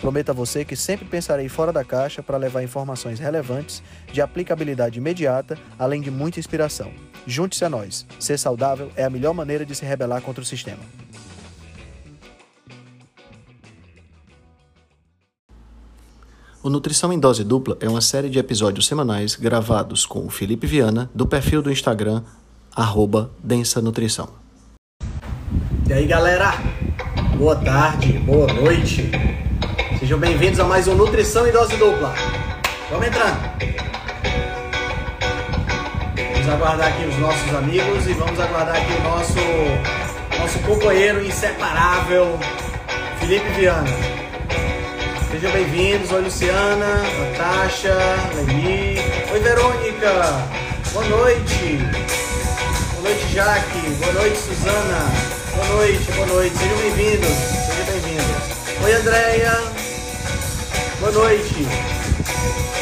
Prometo a você que sempre pensarei fora da caixa para levar informações relevantes, de aplicabilidade imediata, além de muita inspiração. Junte-se a nós. Ser saudável é a melhor maneira de se rebelar contra o sistema. O Nutrição em Dose Dupla é uma série de episódios semanais gravados com o Felipe Viana, do perfil do Instagram, arroba Densa Nutrição. E aí galera, boa tarde, boa noite. Sejam bem-vindos a mais um Nutrição em Dose Dupla. Vamos entrando. Vamos aguardar aqui os nossos amigos e vamos aguardar aqui o nosso, nosso companheiro inseparável, Felipe Viana. Sejam bem-vindos. Oi, Luciana, Natasha, Leni. Oi, Verônica. Boa noite. Boa noite, Jaque. Boa noite, Suzana. Boa noite, boa noite. Sejam bem-vindos. Sejam bem-vindos. Oi, Andréia. Boa noite.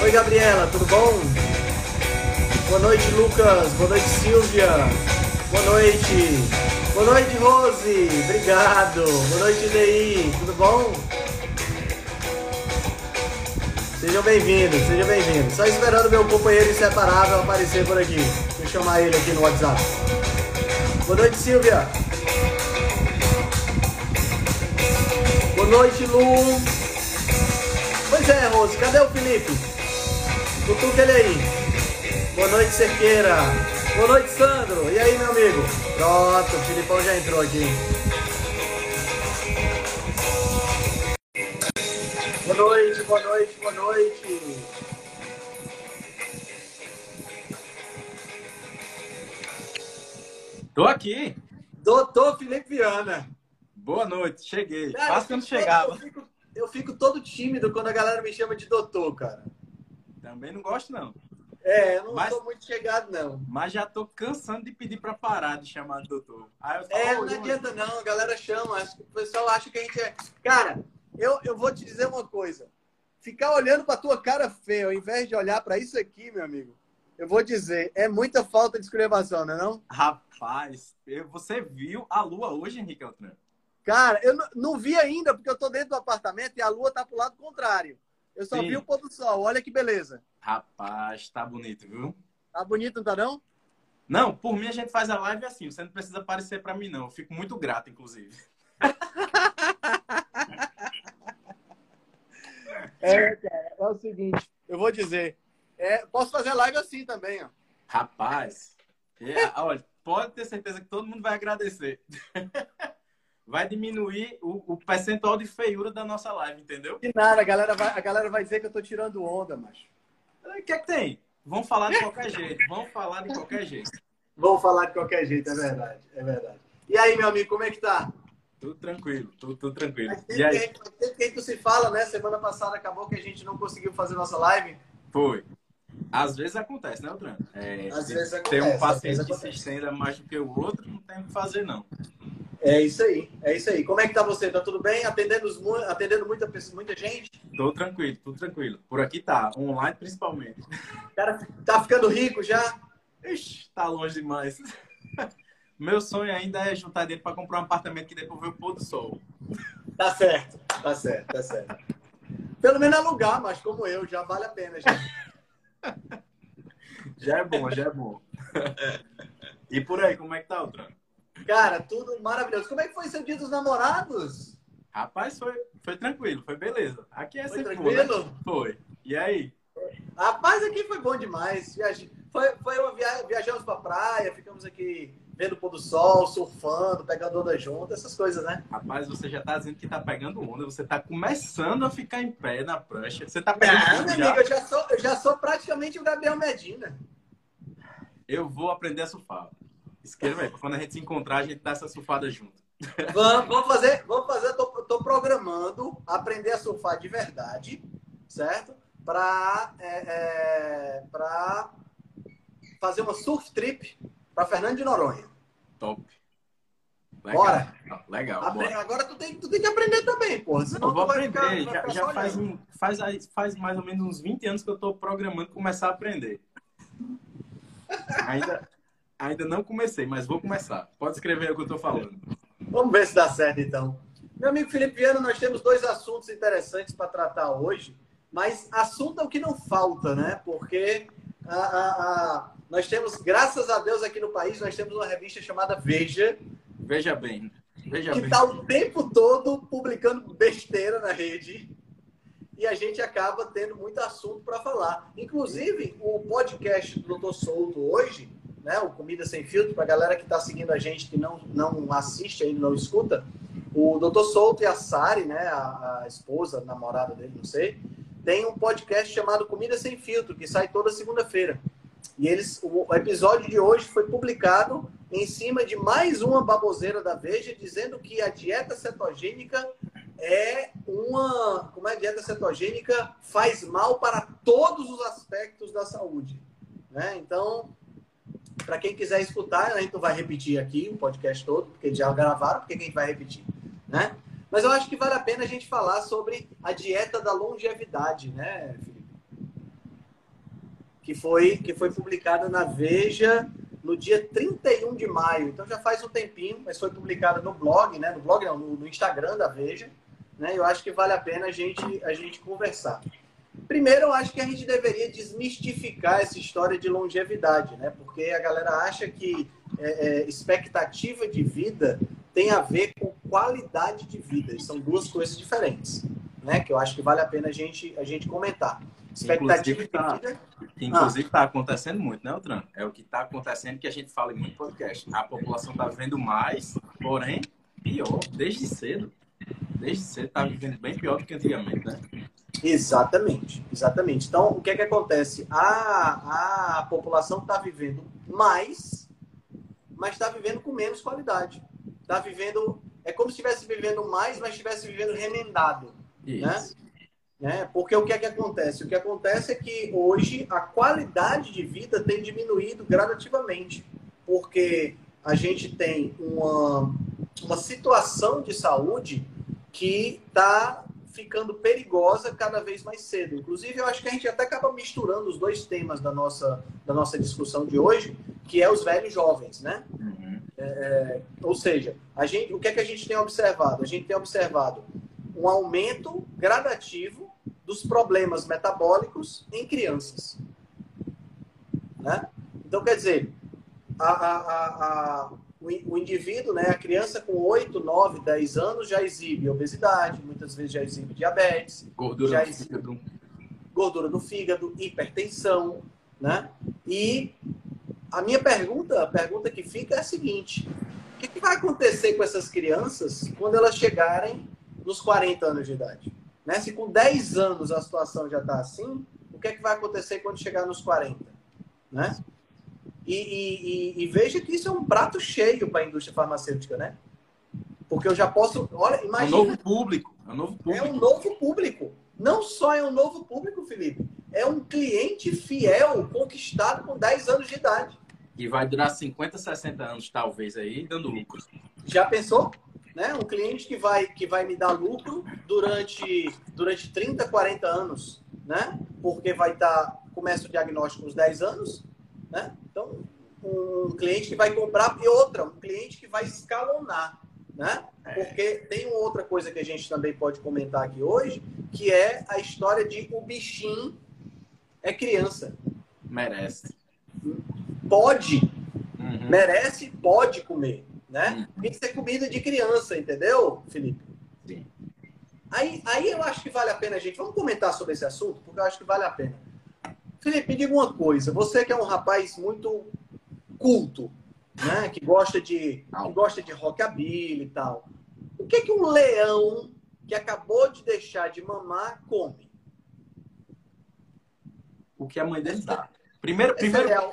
Oi, Gabriela. Tudo bom? Boa noite, Lucas. Boa noite, Silvia. Boa noite. Boa noite, Rose. Obrigado. Boa noite, Dei. Tudo bom? Sejam bem-vindos, sejam bem-vindos. Só esperando meu companheiro inseparável aparecer por aqui. Deixa eu chamar ele aqui no WhatsApp. Boa noite, Silvia. Boa noite, Lu. Pois é, Rose, cadê o Felipe? Cutuca ele aí. Boa noite, Cerqueira. Boa noite, Sandro. E aí, meu amigo? Pronto, o Filipão já entrou aqui. Boa noite, boa noite, boa noite. Tô aqui. Doutor Felipe Viana. Boa noite, cheguei. Cara, Quase que eu não chegava. Eu fico, eu fico todo tímido quando a galera me chama de doutor, cara. Também não gosto, não. É, eu não Mas- sou muito chegado, não. Mas já tô cansando de pedir pra parar de chamar de doutor. Falo, É, "Ô, não adianta não, a galera chama. Acho que o pessoal acha que a gente é. Cara, eu, eu vou te dizer uma coisa. Ficar olhando pra tua cara feia, ao invés de olhar pra isso aqui, meu amigo, eu vou dizer, é muita falta de escrevação, não é não? Rapaz, você viu a lua hoje, Henrique Altran? Cara, eu não, não vi ainda, porque eu tô dentro do apartamento e a lua tá pro lado contrário. Eu só Sim. vi o pôr do sol. Olha que beleza. Rapaz, tá bonito, viu? Tá bonito, não tá não? Não, por mim a gente faz a live assim. Você não precisa aparecer pra mim, não. Eu fico muito grato, inclusive. É, cara, é o seguinte, eu vou dizer. é, posso fazer live assim também, ó. Rapaz, é, olha, pode ter certeza que todo mundo vai agradecer. Vai diminuir o, o percentual de feiura da nossa live, entendeu? De nada, a galera, vai, a galera vai dizer que eu tô tirando onda, macho. O que é que tem? Vamos falar de qualquer jeito. Vamos falar de qualquer jeito. Vou falar de qualquer jeito, é verdade, é verdade. E aí, meu amigo, como é que tá? Tudo tranquilo, tudo, tudo tranquilo. Faz E tempo aí? tempo gente não se fala, né? Semana passada acabou que a gente não conseguiu fazer nossa live. Foi. Às vezes acontece, né, Altran? É, Às vezes Tem acontece, um às paciente que se estenda mais do que o outro, não tem o que fazer, não. É isso aí, é isso aí. Como é que tá você? Tá tudo bem? Atendendo, os atendendo muita, muita gente? Tô tranquilo, tudo tranquilo. Por aqui tá, online principalmente. Cara tá ficando rico já? Ixi, tá longe demais. Meu sonho ainda é juntar dinheiro para comprar um apartamento que depois vê o pôr do sol. Tá certo, tá certo, tá certo. Pelo menos alugar, mas como eu, já vale a pena, já. Já é bom, já é bom. E por aí, como é que tá, Altran? Cara, tudo maravilhoso. Como é que foi seu dia dos namorados? Rapaz, foi, foi tranquilo, foi beleza. Aqui é Foi sempre bom, né? tranquilo? Foi. E aí? Rapaz, aqui foi bom demais. Viaje... Foi, foi uma viagem, viajamos pra praia, ficamos aqui vendo o pôr do sol, surfando, pegando onda junto, essas coisas, né? Rapaz, você já tá dizendo que tá pegando onda, você tá começando a ficar em pé na prancha. Você tá pegando Não, já. amigo, eu já sou, eu já sou praticamente o Gabriel Medina. Eu vou aprender a surfar. Aí, pra quando a gente se encontrar, a gente dá essa surfada junto. Vamos, vamos fazer, vamos fazer, eu tô, tô programando aprender a surfar de verdade, certo? Pra, é, é, pra fazer uma surf trip para Fernando de Noronha. Top. Legal. Bora. Legal. Apre... Bora. Agora tu tem, tu tem que aprender também, porra. Senão eu vou aprender. Ficar, já, já faz, um, faz, faz mais ou menos uns 20 anos que eu estou programando começar a aprender. ainda, ainda não comecei, mas vou começar. Pode escrever o que eu estou falando. Vamos ver se dá certo, então. Meu amigo Felipe Viana, nós temos dois assuntos interessantes para tratar hoje, mas assunto é o que não falta, né? Porque a, a, a... nós temos, graças a Deus, aqui no país, nós temos uma revista chamada Veja. Veja bem. Veja que está o tempo todo publicando besteira na rede e a gente acaba tendo muito assunto para falar. Inclusive, o podcast do Doutor Souto hoje, né, o Comida Sem Filtro, para a galera que está seguindo a gente, que não, não assiste ainda, não escuta, o Doutor Souto e a Sari, né, a, a esposa, a namorada dele, não sei, tem um podcast chamado Comida Sem Filtro, que sai toda segunda-feira. E eles, o episódio de hoje foi publicado em cima de mais uma baboseira da Veja, dizendo que a dieta cetogênica é uma. Como é a dieta cetogênica faz mal para todos os aspectos da saúde. Né? Então, para quem quiser escutar, a gente não vai repetir aqui o podcast todo, porque já gravaram, porque quem vai repetir? Né? Mas eu acho que vale a pena a gente falar sobre a dieta da longevidade, né, Felipe? Que foi, que foi publicada na Veja no dia 31 de maio. Então já faz um tempinho, mas foi publicada no blog, né? No blog não, no, no Instagram da Veja. Né? Eu acho que vale a pena a gente, a gente conversar. Primeiro, eu acho que a gente deveria desmistificar essa história de longevidade, né? Porque a galera acha que é, é, expectativa de vida tem a ver com qualidade de vida. São duas coisas diferentes, né? Que eu acho que vale a pena a gente, a gente comentar. Expectativa tá, de vida. Inclusive está ah. acontecendo muito, né, Altran? É o que está acontecendo que a gente fala em muito podcast. A população está vivendo mais, porém, pior, desde cedo. Desde cedo está vivendo bem pior do que antigamente, né? Exatamente, exatamente. Então, o que é que acontece? A, a população está vivendo mais, mas está vivendo com menos qualidade. Está vivendo é como se estivesse vivendo mais, mas estivesse vivendo remendado. Né? né? Porque o que é que acontece? O que acontece é que hoje a qualidade de vida tem diminuído gradativamente. Porque a gente tem uma, uma situação de saúde que está ficando perigosa cada vez mais cedo. Inclusive, eu acho que a gente até acaba misturando os dois temas da nossa, da nossa discussão de hoje, que é os velhos jovens, né? Uhum. É, é, ou seja, a gente, o que é que a gente tem observado? A gente tem observado um aumento gradativo dos problemas metabólicos em crianças. Né? Então, quer dizer, a, a, a, o, indivíduo, né, a criança com 8, 9, 10 anos já exibe obesidade, muitas vezes já exibe diabetes, gordura já exibe fígado. gordura no fígado, hipertensão, né? E a minha pergunta, a pergunta que fica é a seguinte: o que, que vai acontecer com essas crianças quando elas chegarem nos 40 anos de idade? Né? Se com 10 anos a situação já está assim, o que, é que vai acontecer quando chegar nos 40? Né? E, e, e, e veja que isso é um prato cheio para a indústria farmacêutica, né? Porque eu já posso. Olha, imagina. É um novo público. É um novo público. É um novo público. Não só é um novo público, Felipe. É um cliente fiel, conquistado com 10 anos de idade. E vai durar 50, 60 anos, talvez, aí, dando lucro. Já pensou? Né? Um cliente que vai, que vai me dar lucro durante, durante 30, 40 anos, né? Porque vai estar, tá, começa o diagnóstico uns 10 anos, né? Então, um cliente que vai comprar e outra, um cliente que vai escalonar, né? É. Porque tem uma outra coisa que a gente também pode comentar aqui hoje, que é a história de o bichinho é criança. Merece pode, uhum. merece, pode comer, né? Uhum. Tem que ser comida de criança, entendeu, Felipe? Sim. Aí, aí eu acho que vale a pena, gente. Vamos comentar sobre esse assunto, porque eu acho que vale a pena. Felipe, diga uma coisa. Você que é um rapaz muito culto, né? Que gosta de, que gosta de rockabilly e tal. O que que um leão que acabou de deixar de mamar come? O que a mãe dele dá. Primeiro, é primeiro, cereal,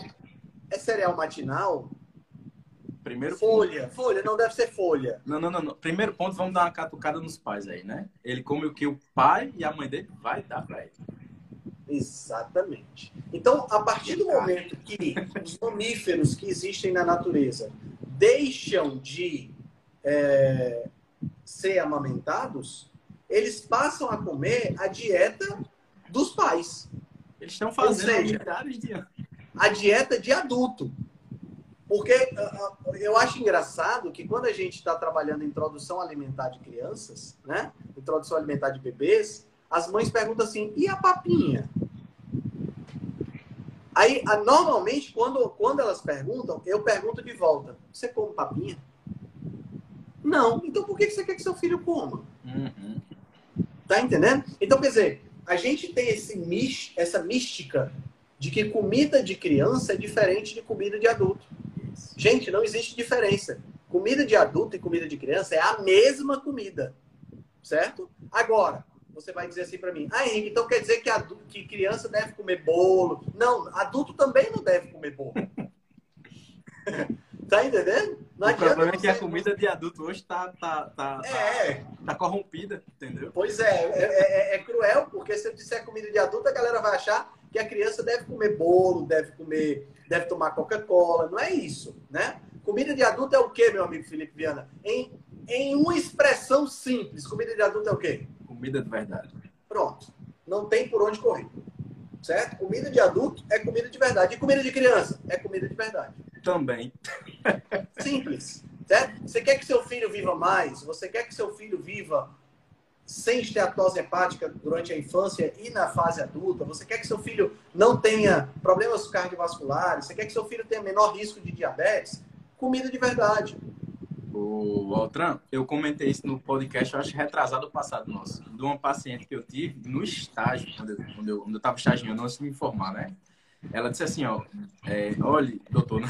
é cereal matinal? Primeiro folha, ponto. folha, não deve ser folha. Não, não, não, não, Primeiro ponto, vamos dar uma catucada nos pais aí, né? Ele come o que o pai e a mãe dele vai dar pra ele. Exatamente. Então, a partir do momento que os mamíferos que existem na natureza deixam de é, ser amamentados, eles passam a comer a dieta dos pais. Eles estão fazendo seja, milhares de anos. A dieta de adulto. Porque eu acho engraçado que quando a gente está trabalhando em introdução alimentar de crianças, né? Introdução alimentar de bebês, as mães perguntam assim: e a papinha? Aí, normalmente, quando, quando elas perguntam, eu pergunto de volta: você come papinha? Não. Então por que você quer que seu filho coma? Uhum. Tá entendendo? Então, quer dizer, a gente tem esse, essa mística de que comida de criança é diferente de comida de adulto. Gente, não existe diferença. Comida de adulto e comida de criança é a mesma comida. Certo? Agora, você vai dizer assim para mim, ah, Henrique, então quer dizer que, adulto, que criança deve comer bolo? Não, adulto também não deve comer bolo. Tá entendendo? Não o problema é que a comida de adulto hoje tá, tá, tá, é. tá, tá corrompida, entendeu? Pois é, é, é, é, cruel, porque se eu disser comida de adulto, a galera vai achar que a criança deve comer bolo, deve comer, deve tomar Coca-Cola. Não é isso, né? Comida de adulto é o quê, meu amigo Felipe Viana? Em, em uma expressão simples, comida de adulto é o quê? Comida de verdade. Pronto. Não tem por onde correr. Certo? Comida de adulto é comida de verdade. E comida de criança é comida de verdade. Também. Simples. Certo? Você quer que seu filho viva mais? Você quer que seu filho viva sem esteatose hepática durante a infância e na fase adulta? Você quer que seu filho não tenha problemas cardiovasculares? Você quer que seu filho tenha menor risco de diabetes? Comida de verdade. O Altran, eu comentei isso no podcast, eu acho retrasado passado nosso, de uma paciente que eu tive no estágio, quando eu, quando eu, quando eu estagiando, antes de me formar, né? Ela disse assim, ó, é, olha, doutor, né?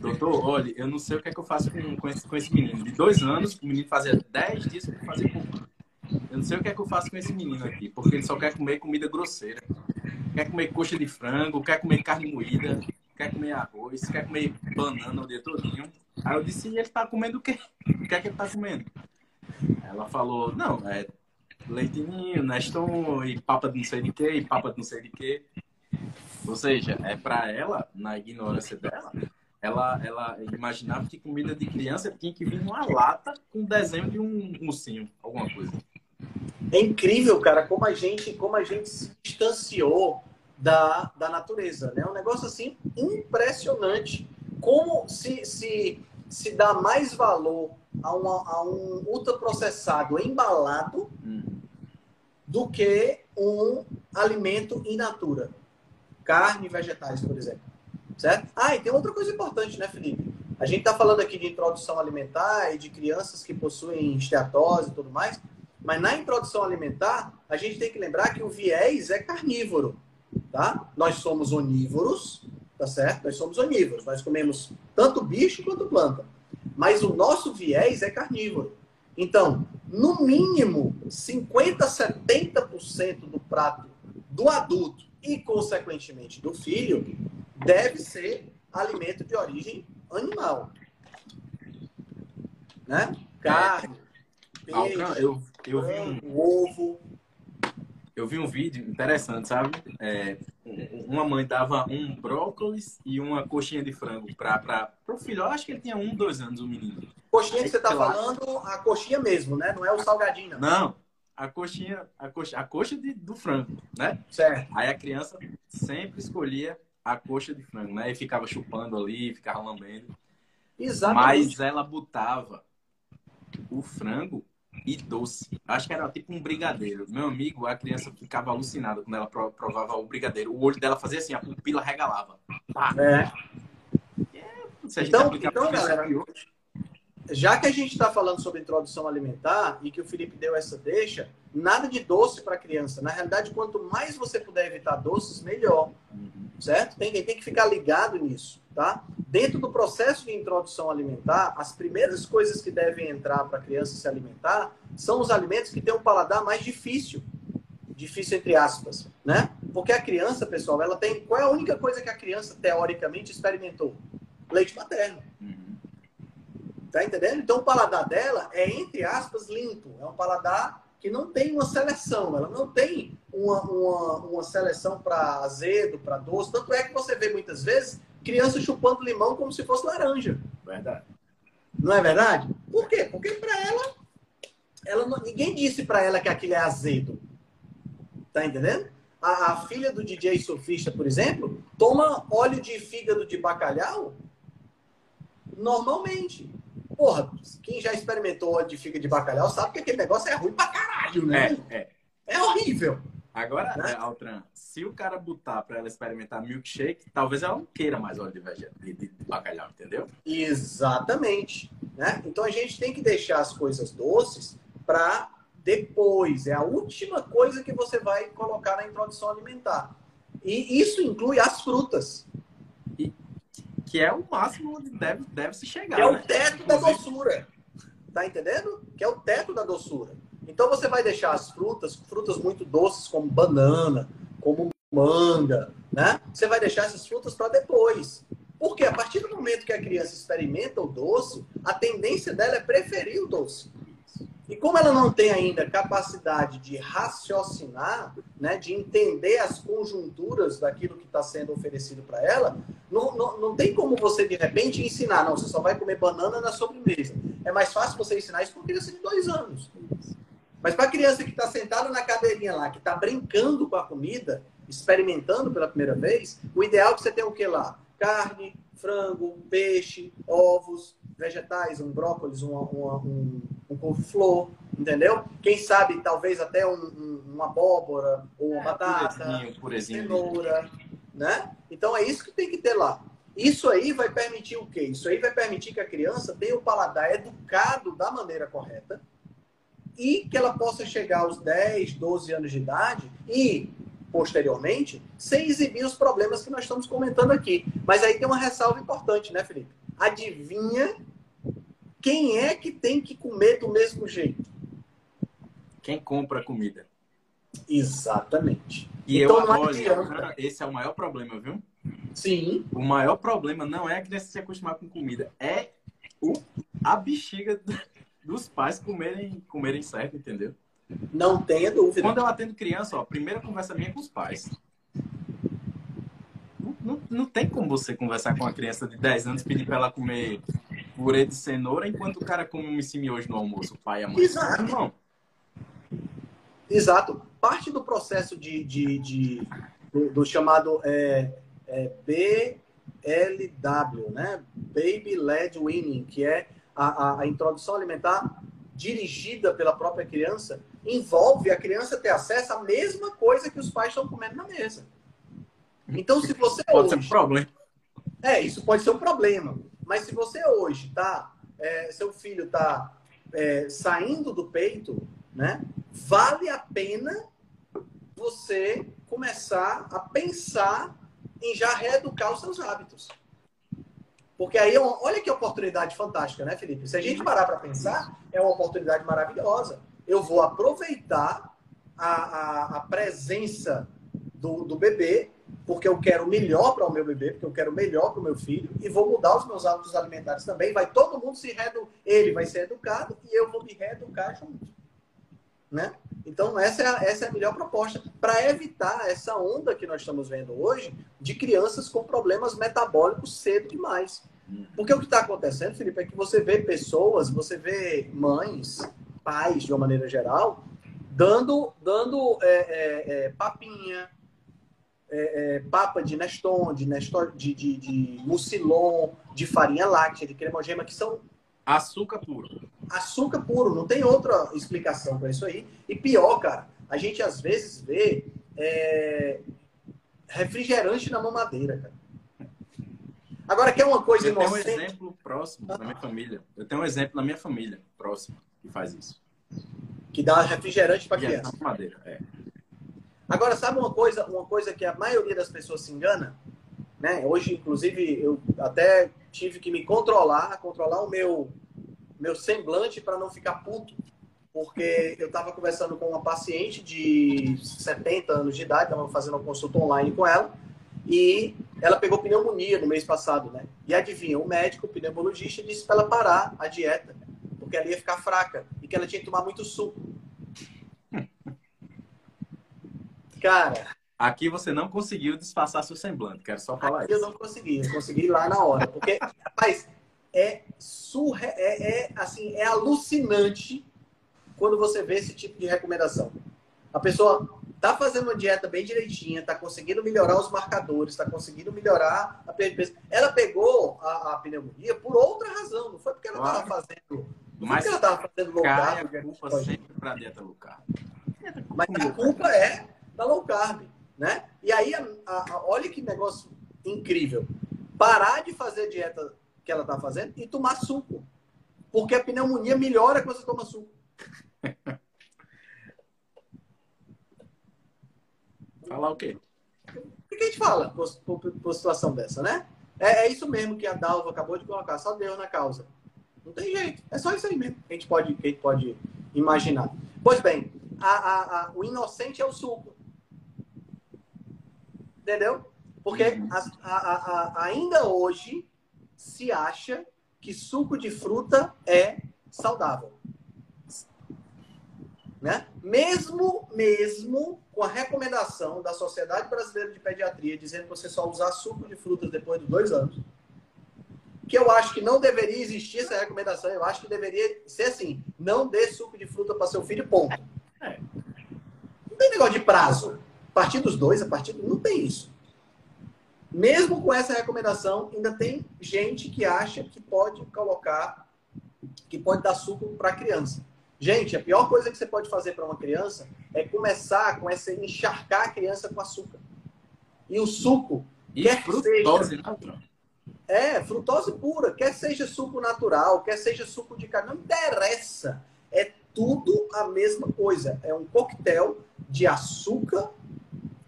doutor, olha, eu não sei o que é que eu faço com, com, esse, com esse menino. De dois anos, o menino fazia dez dias que fazia cocô. Eu não sei o que é que eu faço com esse menino aqui, porque ele só quer comer comida grosseira. Quer comer coxa de frango, quer comer carne moída, quer comer arroz, quer comer banana o dia todinho. Aí eu disse, e ele tá comendo o quê? O que é que ele tá comendo? Ela falou, não, é leitinho, Neston e papa de não sei de quê, e papa de não sei de quê. Ou seja, é para ela, na ignorância dela, ela, ela imaginava que comida de criança tinha que vir numa lata com desenho de um ursinho, alguma coisa. É incrível, cara, como a gente, como a gente se distanciou da, da natureza, né? Um negócio assim impressionante. Como se, se, se dá mais valor a, uma, a um ultraprocessado embalado hum. do que um alimento in natura carne e vegetais, por exemplo. Certo? Ah, e tem outra coisa importante, né, Felipe? A gente está falando aqui de introdução alimentar e de crianças que possuem esteatose e tudo mais, mas na introdução alimentar, a gente tem que lembrar que o viés é carnívoro, tá? Nós somos onívoros, tá certo? Nós somos onívoros, nós comemos tanto bicho quanto planta. Mas o nosso viés é carnívoro. Então, no mínimo, 50, 70% do prato do adulto e, consequentemente, do filho, deve ser alimento de origem animal. Né? Carne, peixe, eu, eu vi um, ovo. Eu vi um vídeo interessante, sabe? É, uma mãe dava um brócolis e uma coxinha de frango para o filho. Eu acho que ele tinha um, dois anos, o menino. Coxinha que você está falando, a coxinha mesmo, né? Não é o salgadinho. Não, não a coxinha, a coxa, a coxa de, do frango, né? Certo. Aí a criança sempre escolhia a coxa de frango, né? E ficava chupando ali, ficava lambendo. Exatamente. Mas ela botava o frango e doce. Acho que era tipo um brigadeiro. Meu amigo, a criança ficava alucinada quando ela provava o brigadeiro. O olho dela fazia assim, a pupila regalava. Pá. É. é se a gente então, então galera, hoje, já que a gente está falando sobre introdução alimentar e que o Felipe deu essa deixa, nada de doce para criança. Na realidade, quanto mais você puder evitar doces, melhor. Certo? Tem, tem que ficar ligado nisso, tá? Dentro do processo de introdução alimentar, as primeiras coisas que devem entrar para a criança se alimentar são os alimentos que têm um paladar mais difícil. Difícil entre aspas, né? Porque a criança, pessoal, ela tem. Qual é a única coisa que a criança teoricamente experimentou? Leite materno. Tá entendendo? Então o paladar dela é, entre aspas, limpo. É um paladar que não tem uma seleção, ela não tem uma, uma, uma seleção para azedo, para doce. Tanto é que você vê muitas vezes crianças chupando limão como se fosse laranja. Verdade. Não é verdade? Por quê? Porque para ela, ela não, ninguém disse para ela que aquilo é azedo. Tá entendendo? A, a, filha do DJ surfista, por exemplo, toma óleo de fígado de bacalhau normalmente. Porra, quem já experimentou óleo de fígado de bacalhau sabe que aquele negócio é ruim pra caralho, né? É, é. É horrível. Agora, né? Altran, se o cara botar para ela experimentar milkshake, talvez ela não queira mais óleo de, vegetal, de, de, bacalhau, entendeu? Exatamente. Né? Então a gente tem que deixar as coisas doces para depois. É a última coisa que você vai colocar na introdução alimentar. E isso inclui as frutas. Que é o máximo onde deve, deve se chegar. Que é né? o teto Inclusive... da doçura. Tá entendendo? Que é o teto da doçura. Então você vai deixar as frutas, frutas muito doces como banana, como manga, né? Você vai deixar essas frutas para depois. Porque a partir do momento que a criança experimenta o doce, a tendência dela é preferir o doce. E como ela não tem ainda capacidade de raciocinar, né, de entender as conjunturas daquilo que está sendo oferecido para ela, não, não, não tem como você, de repente, ensinar. Não, você só vai comer banana na sobremesa. É mais fácil você ensinar isso para uma criança de dois anos. Mas para a criança que está sentada na cadeirinha lá, que está brincando com a comida, experimentando pela primeira vez, o ideal é que você tenha o que lá? Carne, frango, peixe, ovos, vegetais, um brócolis, uma, uma, um, um couve-flor, entendeu? Quem sabe, talvez até um, um, uma abóbora, ou uma é, batata, purezinho, purezinho. cenoura, né? Então é isso que tem que ter lá. Isso aí vai permitir o quê? Isso aí vai permitir que a criança tenha o paladar educado da maneira correta, e que ela possa chegar aos 10, 12 anos de idade e, posteriormente, sem exibir os problemas que nós estamos comentando aqui. Mas aí tem uma ressalva importante, né, Felipe? Adivinha quem é que tem que comer do mesmo jeito? Quem compra comida. Exatamente. E então, eu, olha, esse é o maior problema, viu? Sim. O maior problema não é a criança se acostumar com comida, é o, a bexiga dos pais comerem, comerem certo, entendeu? Não tenha dúvida. Quando eu atendo criança, ó, a primeira conversa minha é com os pais. Não, não, não tem como você conversar com uma criança de 10 anos e pedir para ela comer purê de cenoura enquanto o cara come um hoje no almoço, o pai e a mãe. Exato. Exato. Parte do processo de, de, de do, do, chamado é, é BLW, né? Baby Led Winning, que é a, a, a introdução alimentar dirigida pela própria criança envolve a criança ter acesso à mesma coisa que os pais estão comendo na mesa. Então, se você pode hoje... ser um problema. É, isso pode ser um problema. Mas se você hoje tá, é, seu filho está é, saindo do peito, né? Vale a pena você começar a pensar em já reeducar os seus hábitos. Porque aí, é olha que oportunidade fantástica, né, Felipe? Se a gente parar para pensar, é uma oportunidade maravilhosa. Eu vou aproveitar a, a, a presença do, do bebê, porque eu quero melhor para o meu bebê, porque eu quero melhor para o meu filho, e vou mudar os meus hábitos alimentares também. Vai todo mundo se reeducar. Ele vai ser educado e eu vou me reeducar junto. Né? Então, essa é, a, essa é a melhor proposta para evitar essa onda que nós estamos vendo hoje de crianças com problemas metabólicos cedo demais. Porque o que está acontecendo, Felipe, é que você vê pessoas, você vê mães, pais, de uma maneira geral, dando, dando é, é, é, papinha, é, é, papa de Neston, de, Nestor, de, de, de Mucilon, de farinha láctea, de cremogema, que são Açúcar puro. Açúcar puro, não tem outra explicação para isso aí. E pior, cara, a gente às vezes vê é, refrigerante na mamadeira, cara. Agora, quer uma coisa Eu tenho um exemplo próximo na minha família. Eu tenho um exemplo na minha família próximo que faz isso. Que dá refrigerante para criança. Na mamadeira, é. Agora, sabe uma coisa, uma coisa que a maioria das pessoas se engana? Né? Hoje, inclusive, eu até tive que me controlar, controlar o meu, meu semblante para não ficar puto. Porque eu estava conversando com uma paciente de 70 anos de idade, estava fazendo uma consulta online com ela, e ela pegou pneumonia no mês passado, né? E adivinha, o médico, o pneumologista, disse para ela parar a dieta, porque ela ia ficar fraca e que ela tinha que tomar muito suco. Cara. Aqui você não conseguiu disfarçar seu semblante, quero só falar aqui isso. Eu não consegui, eu consegui lá na hora. Porque, rapaz, é, surre... é, é, assim, é alucinante quando você vê esse tipo de recomendação. A pessoa tá fazendo uma dieta bem direitinha, tá conseguindo melhorar os marcadores, tá conseguindo melhorar a peso. Ela pegou a, a, pneumonia por outra razão, não foi porque ela claro. tava fazendo. Mas ela tava fazendo low carb. A culpa sempre para dieta low carb. Mas a culpa é da low carb, né? E aí, a, a, olha que negócio incrível. Parar de fazer a dieta que ela tá fazendo e tomar suco. Porque a pneumonia melhora quando você toma suco. Falar o quê? O que a gente fala por, por, por situação dessa, né? É, é, isso mesmo que a Dalva acabou de colocar, só Deus na causa. Não tem jeito. É só isso aí mesmo que a gente pode, que a gente pode imaginar. Pois bem, a, a, a, o inocente é o suco. Entendeu? Porque uhum. ainda hoje se acha que suco de fruta é saudável. Né? Mesmo, mesmo com a recomendação da Sociedade Brasileira de Pediatria dizendo que você só usar suco de frutas depois de dois anos, que eu acho que não deveria existir essa recomendação, eu acho que deveria ser assim, não dê suco de fruta para seu filho, ponto. É. Não tem negócio de prazo. A partir dos dois, a partir do... Não tem isso. Mesmo com essa recomendação, ainda tem gente que acha que pode colocar, que pode dar suco para a criança. Gente, a pior coisa que você pode fazer para uma criança é começar com essa encharcar a criança com açúcar. E o suco, e quer frutose, seja, né, é, frutose pura, quer seja suco natural, quer seja suco de carne, não interessa. É tudo a mesma coisa. É um coquetel de açúcar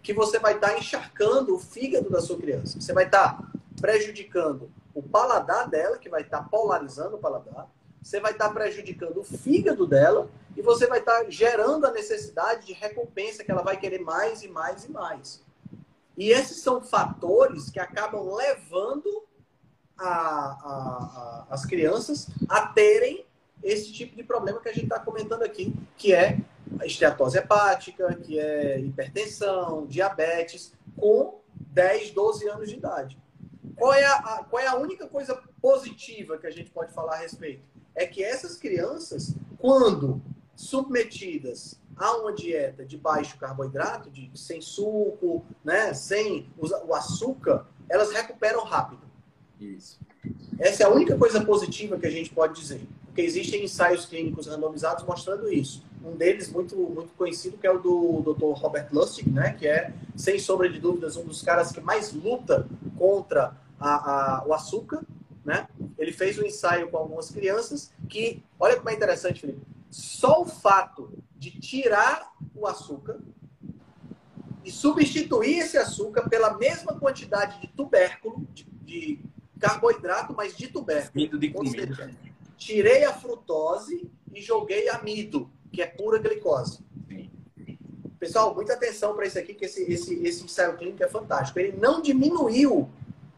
que você vai estar tá encharcando o fígado da sua criança. Você vai estar tá prejudicando o paladar dela, que vai estar tá polarizando o paladar você vai estar prejudicando o fígado dela e você vai estar gerando a necessidade de recompensa que ela vai querer mais e mais e mais. E esses são fatores que acabam levando a, a, a, as crianças a terem esse tipo de problema que a gente está comentando aqui, que é esteatose hepática, que é hipertensão, diabetes, com 10, 12 anos de idade. Qual é a, qual é a única coisa positiva que a gente pode falar a respeito? é que essas crianças, quando submetidas a uma dieta de baixo carboidrato, de, sem suco, né, sem o açúcar, elas recuperam rápido. Isso. Essa é a única coisa positiva que a gente pode dizer. Porque existem ensaios clínicos randomizados mostrando isso. Um deles muito, muito conhecido que é o do Dr. Robert Lustig, né, que é, sem sombra de dúvidas, um dos caras que mais luta contra a, a, o açúcar né? Ele fez um ensaio com algumas crianças que, olha como é interessante, Felipe, só o fato de tirar o açúcar e substituir esse açúcar pela mesma quantidade de tubérculo, de, de carboidrato, mas de tubérculo. de comida. Seja, tirei a frutose e joguei amido, que é pura glicose. Pessoal, muita atenção para isso aqui, que esse, esse, esse ensaio clínico é fantástico. Ele não diminuiu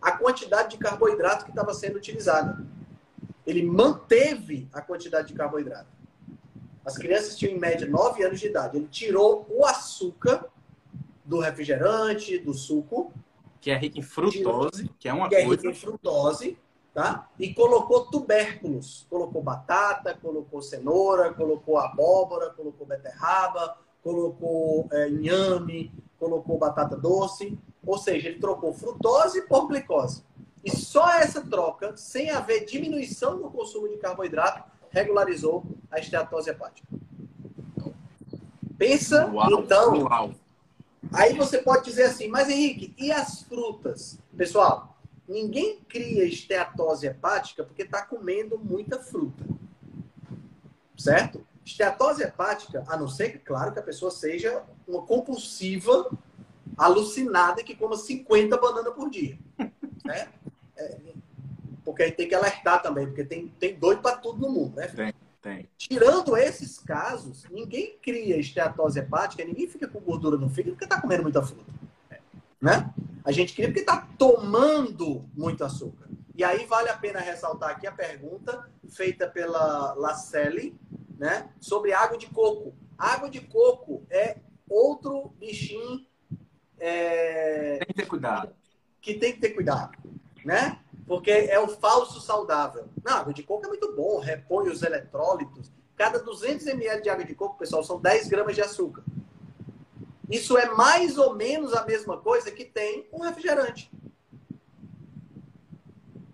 a quantidade de carboidrato que estava sendo utilizada. Ele manteve a quantidade de carboidrato. As crianças tinham em média 9 anos de idade. Ele tirou o açúcar do refrigerante, do suco. Que é rico em frutose, tirou, que é uma que coisa. É rico em frutose, tá? E colocou tubérculos. Colocou batata, colocou cenoura, colocou abóbora, colocou beterraba, colocou é, inhame, colocou batata doce. Ou seja, ele trocou frutose por glicose. E só essa troca, sem haver diminuição no consumo de carboidrato, regularizou a esteatose hepática. Pensa, uau, então. Uau. Aí você pode dizer assim, mas Henrique, e as frutas? Pessoal, ninguém cria esteatose hepática porque está comendo muita fruta. Certo? Esteatose hepática, a não ser que, claro, que a pessoa seja uma compulsiva alucinada que coma 50 bananas por dia. né? É, porque a gente tem que alertar também, porque tem, tem doido para tudo no mundo, né? Tem, tem. Tirando esses casos, ninguém cria esteatose hepática, ninguém fica com gordura no fígado porque está comendo muita fruta. Né? A gente cria porque está tomando muito açúcar. E aí vale a pena ressaltar aqui a pergunta feita pela Lacelle, né? Sobre água de coco. Água de coco é outro bichinho É... Tem que ter cuidado. Que tem que ter cuidado, né? Porque é o falso saudável. Não, água de coco é muito bom, repõe os eletrólitos. Cada 200 ml de água de coco, pessoal, são 10 gramas de açúcar. Isso é mais ou menos a mesma coisa que tem um refrigerante.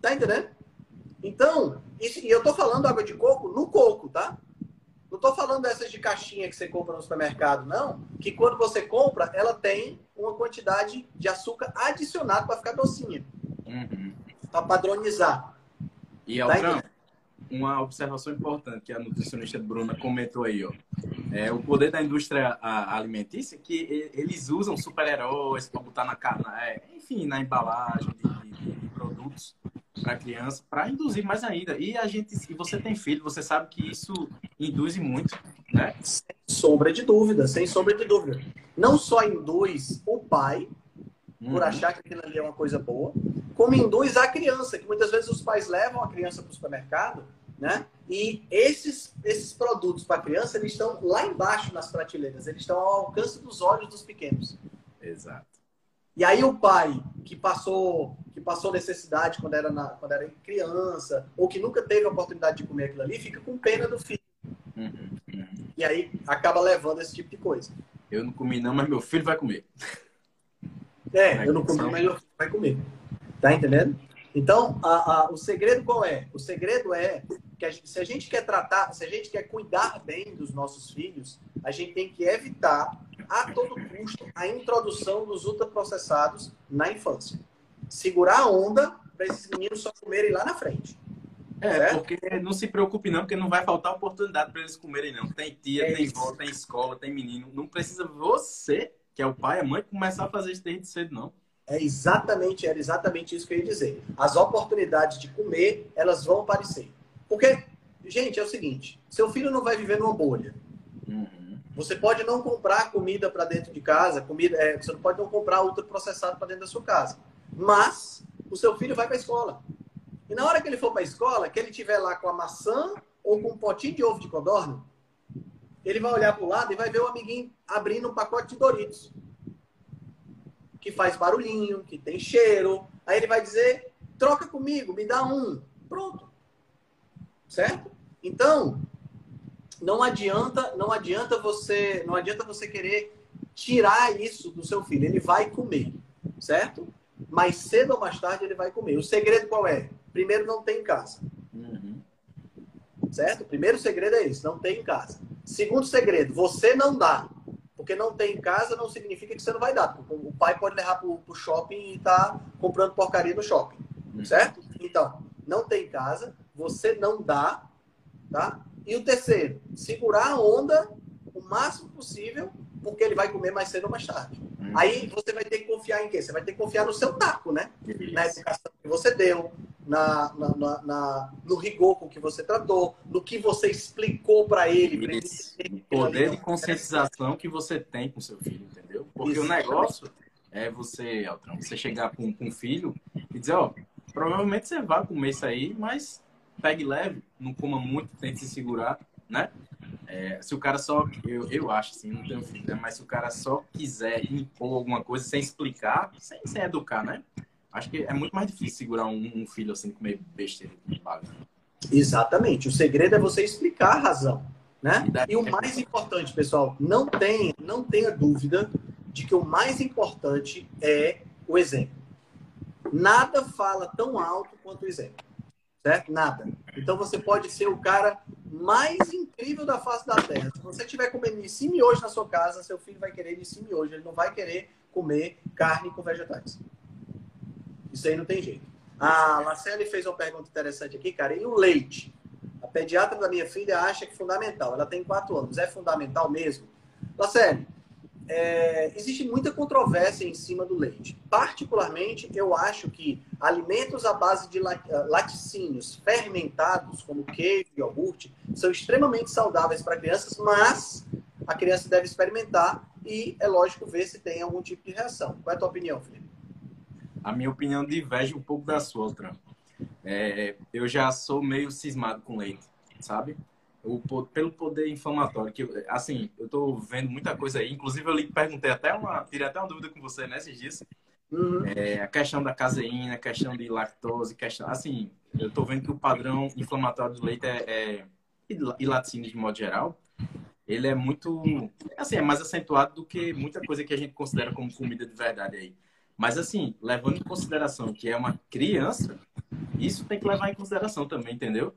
Tá entendendo? Então, isso, e eu tô falando água de coco no coco, tá? Não tô falando dessas de caixinha que você compra no supermercado, não. Que quando você compra, ela tem uma quantidade de açúcar adicionado para ficar docinha. Uhum. Para padronizar. E, Altran, tá uma observação importante que a nutricionista Bruna comentou aí, ó. É o poder da indústria alimentícia que eles usam super-heróis para botar na carne, é, enfim, na embalagem de, de, de produtos para criança, para induzir mais ainda. E a gente, se você tem filho, você sabe que isso induz muito, né? Sem sombra de dúvida, sem sombra de dúvida. Não só induz o pai por uhum. achar que aquilo ali é uma coisa boa, como induz a criança, que muitas vezes os pais levam a criança para o supermercado, né? E esses, esses produtos para a criança, eles estão lá embaixo nas prateleiras, eles estão ao alcance dos olhos dos pequenos. Exato. E aí o pai que passou que passou necessidade quando era, na, quando era criança, ou que nunca teve a oportunidade de comer aquilo ali, fica com pena do filho. Uhum, uhum. E aí acaba levando esse tipo de coisa. Eu não comi não, mas meu filho vai comer. É, eu não comi, mas meu filho vai comer. Tá entendendo? Então, a, a, o segredo qual é? O segredo é que a gente, se a gente quer tratar, se a gente quer cuidar bem dos nossos filhos, a gente tem que evitar a todo custo a introdução dos ultraprocessados na infância. Segurar a onda para esses meninos só comerem lá na frente. É, certo? porque não se preocupe não, porque não vai faltar oportunidade para eles comerem não. Tem tia, é tem avó, tem escola, tem menino. Não precisa você, que é o pai e a mãe, começar a fazer isso desde cedo não. É exatamente, era exatamente isso que eu ia dizer. As oportunidades de comer, elas vão aparecer. Porque, gente, é o seguinte: seu filho não vai viver numa bolha. Uhum. Você pode não comprar comida para dentro de casa, comida, é, você não pode não comprar ultraprocessado para dentro da sua casa. Mas o seu filho vai para a escola. E na hora que ele for para a escola, que ele tiver lá com a maçã ou com um potinho de ovo de codorna, ele vai olhar para o lado e vai ver o amiguinho abrindo um pacote de Doritos que faz barulhinho, que tem cheiro. Aí ele vai dizer: troca comigo, me dá um. Pronto. Certo? Então, não adianta, não adianta você, não adianta você querer tirar isso do seu filho. Ele vai comer, certo? Mais cedo ou mais tarde ele vai comer. O segredo qual é? Primeiro, não tem em casa. Uhum. Certo? O primeiro segredo é esse, não tem em casa. Segundo segredo, você não dá. Porque não tem em casa não significa que você não vai dar. O pai pode levar para o shopping e tá comprando porcaria no shopping. Hum. Certo? Então, não tem em casa, você não dá, tá? E o terceiro, segurar a onda o máximo possível, porque ele vai comer mais cedo ou mais tarde. Hum. Aí você vai ter que confiar em quê? Você vai ter que confiar no seu taco, né? Na educação que você deu, na, na, na, no rigor com que você tratou, no que você explicou para ele. ele o poder de conscientização que você tem com seu filho, entendeu? Porque Isso. o negócio é você, Altran, você chegar com, com um filho e dizer, ó, provavelmente você vai comer isso aí, mas pegue leve, não coma muito, tente se segurar, né? É, se o cara só, eu, eu acho assim, não tenho filho, né? mas se o cara só quiser impor alguma coisa sem explicar, sem, sem educar, né? Acho que é muito mais difícil segurar um, um filho assim, comer besteira de Exatamente. O segredo é você explicar a razão. Né? E o mais importante, pessoal, não tenha, não tenha dúvida de que o mais importante é o exemplo. Nada fala tão alto quanto o exemplo. Certo? Nada. Então você pode ser o cara mais incrível da face da Terra. Se você estiver comendo de hoje na sua casa, seu filho vai querer de hoje. Ele não vai querer comer carne com vegetais. Isso aí não tem jeito. A Marcele fez uma pergunta interessante aqui, cara. E o leite? A pediatra da minha filha acha que é fundamental. Ela tem quatro anos. É fundamental mesmo? Marcele, é, existe muita controvérsia em cima do leite. Particularmente, eu acho que alimentos à base de laticínios fermentados, como queijo e iogurte, são extremamente saudáveis para crianças, mas a criança deve experimentar e, é lógico, ver se tem algum tipo de reação. Qual é a tua opinião, Felipe? a minha opinião diverge um pouco da sua, outra. É, eu já sou meio cismado com leite, sabe? O, pelo poder inflamatório, que assim, eu tô vendo muita coisa aí, inclusive eu lhe perguntei até uma, tirei até uma dúvida com você nesses dias, uhum. é, a questão da caseína, a questão de lactose, questão, assim, eu tô vendo que o padrão inflamatório do leite é, é e laticínios de modo geral, ele é muito, assim, é mais acentuado do que muita coisa que a gente considera como comida de verdade aí. Mas assim, levando em consideração que é uma criança, isso tem que levar em consideração também, entendeu?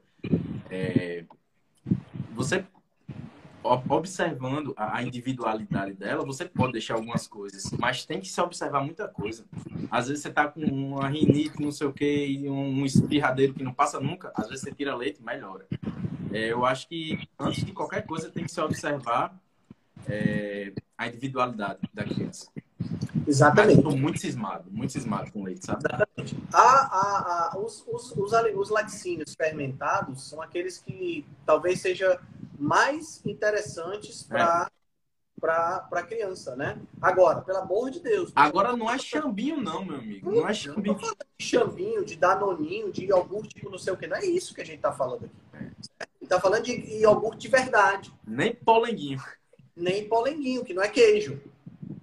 É, você observando a individualidade dela, você pode deixar algumas coisas, mas tem que se observar muita coisa. Às vezes você tá com uma rinite, não sei o que, e um espirradeiro que não passa nunca, às vezes você tira leite, melhora. É, eu acho que antes de qualquer coisa tem que se observar é, a individualidade da criança. Exatamente. Estou muito cismado, muito cismado com leite, sabe? Exatamente. A, a, a, os, os, os, os laticínios fermentados são aqueles que talvez sejam mais interessantes para é. para a criança, né? Agora, pelo amor de Deus. Agora não é chambinho, não, meu amigo. Não é chambinho. Não de chambinho, de danoninho, de iogurte, tipo não sei o que. Não é isso que a gente tá falando aqui. É. Tá falando de iogurte de verdade. Nem polenguinho. Nem polenguinho, que não é queijo,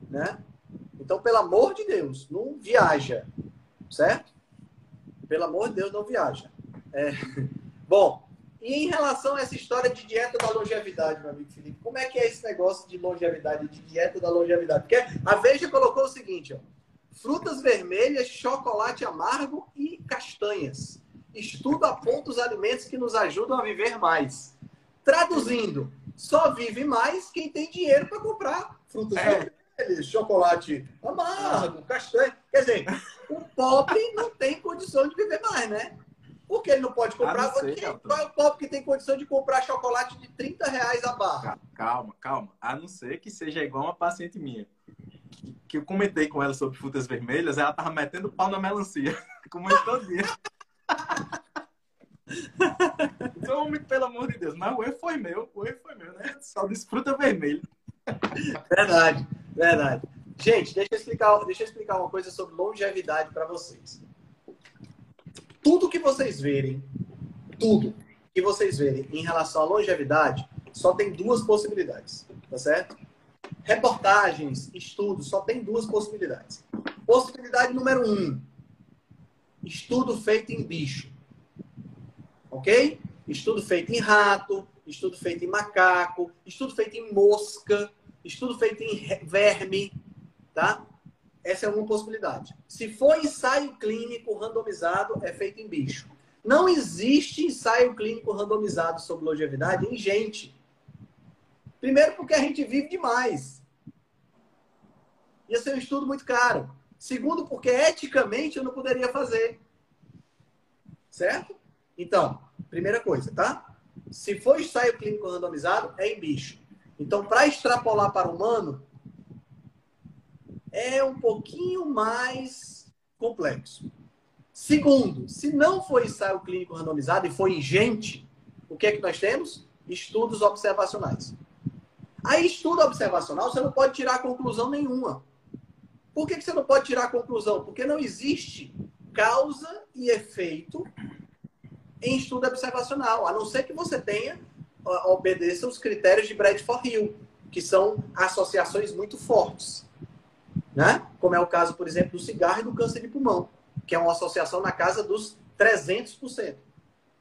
né? Então, pelo amor de Deus, não viaja, certo? Pelo amor de Deus, não viaja. É. Bom, e em relação a essa história de dieta da longevidade, meu amigo Felipe, como é que é esse negócio de longevidade, de dieta da longevidade? Porque a Veja colocou o seguinte, ó, frutas vermelhas, chocolate amargo e castanhas. Estudo aponta os alimentos que nos ajudam a viver mais. Traduzindo, só vive mais quem tem dinheiro para comprar frutas é. Chocolate amargo, castanha. Quer dizer, o pobre não tem condição de viver mais, né? Porque ele não pode comprar. Ah, não sei, qual é o pobre que tem condição de comprar chocolate de 30 reais a barra? Calma, calma. A não ser que seja igual uma paciente minha. Que eu comentei com ela sobre frutas vermelhas, ela tava metendo pau na melancia. Como eu todo dia. então, pelo amor de Deus. Mas o erro foi meu. O erro foi meu, né? Só disse fruta vermelha. Verdade, verdade. Gente, deixa eu explicar, deixa eu explicar uma coisa sobre longevidade para vocês tudo que vocês verem, tudo que vocês verem em relação à longevidade, só tem duas possibilidades, tá certo? Reportagens, estudos, só tem duas possibilidades. Possibilidade número um: estudo feito em bicho. Ok? Estudo feito em rato, estudo feito em macaco, estudo feito em mosca, estudo feito em verme, tá? Essa é uma possibilidade. Se for ensaio clínico randomizado, é feito em bicho. Não existe ensaio clínico randomizado sobre longevidade em gente. Primeiro, porque a gente vive demais. Ia ser um estudo muito caro. Segundo, porque eticamente eu não poderia fazer. Certo? Então, primeira coisa, tá? Se for ensaio clínico randomizado, é em bicho. Então, para extrapolar para o humano, é um pouquinho mais complexo. Segundo, se não foi ensaio clínico randomizado e foi em gente, o que é que nós temos? Estudos observacionais. Aí, estudo observacional, você não pode tirar conclusão nenhuma. Por que, que você não pode tirar conclusão? Porque não existe causa e efeito em estudo observacional, a não ser que você tenha, obedeça os critérios de Bradford Hill, que são associações muito fortes né? Como é o caso, por exemplo, do cigarro e do câncer de pulmão, que é uma associação na casa dos 300%.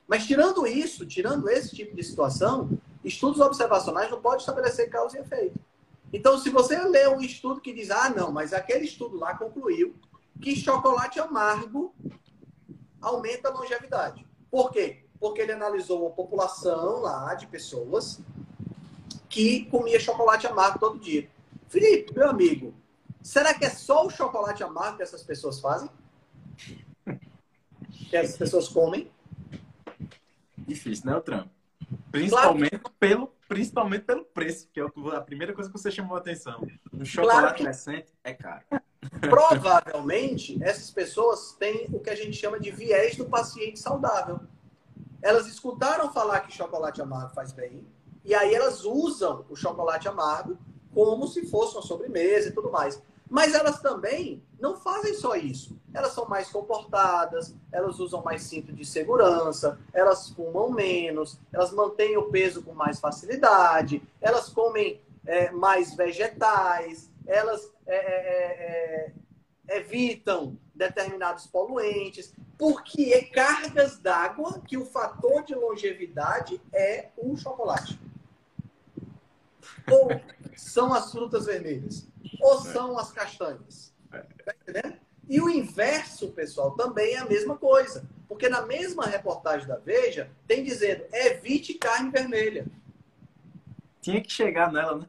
Mas tirando isso, tirando esse tipo de situação, estudos observacionais não podem estabelecer causa e efeito. Então, se você lê um estudo que diz, ah, não, mas aquele estudo lá concluiu que chocolate amargo aumenta a longevidade. Por quê? Porque ele analisou uma população lá de pessoas que comia chocolate amargo todo dia. Felipe, meu amigo, Será que é só o chocolate amargo que essas pessoas fazem? Que essas pessoas comem? Difícil, né, Trump? Principalmente, claro pelo, principalmente pelo preço, que é a primeira coisa que você chamou a atenção. Um chocolate claro recente é caro. Provavelmente, essas pessoas têm o que a gente chama de viés do paciente saudável. Elas escutaram falar que chocolate amargo faz bem, e aí elas usam o chocolate amargo como se fosse uma sobremesa e tudo mais. Mas elas também não fazem só isso. elas são mais comportadas, elas usam mais cinto de segurança, elas fumam menos, elas mantêm o peso com mais facilidade, elas comem é, mais vegetais, elas é, é, é, é evitam determinados poluentes, porque é cargas d'água que o fator de longevidade é o chocolate. Ou são as frutas vermelhas, ou são as castanhas. Tá entendendo? E o inverso, pessoal, também é a mesma coisa. Porque na mesma reportagem da Veja, tem dizendo evite carne vermelha. Tinha que chegar nela, né?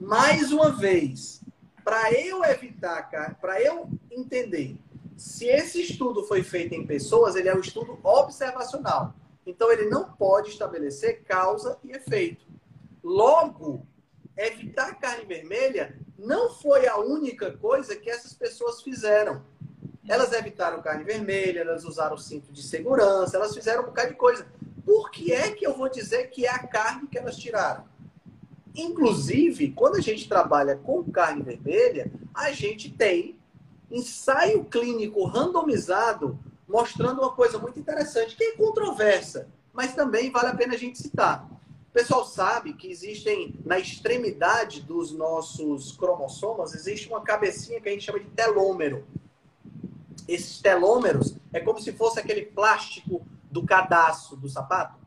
Mais uma vez, para eu evitar, para eu entender se esse estudo foi feito em pessoas, ele é um estudo observacional. Então, ele não pode estabelecer causa e efeito. Logo, evitar carne vermelha não foi a única coisa que essas pessoas fizeram. Elas evitaram carne vermelha, elas usaram cinto de segurança, elas fizeram um bocado de coisa. Por que é que eu vou dizer que é a carne que elas tiraram? Inclusive, quando a gente trabalha com carne vermelha, a gente tem ensaio clínico randomizado mostrando uma coisa muito interessante, que é controversa, mas também vale a pena a gente citar. O pessoal sabe que existem, na extremidade dos nossos cromossomas, existe uma cabecinha que a gente chama de telômero. Esses telômeros é como se fosse aquele plástico do cadastro do sapato,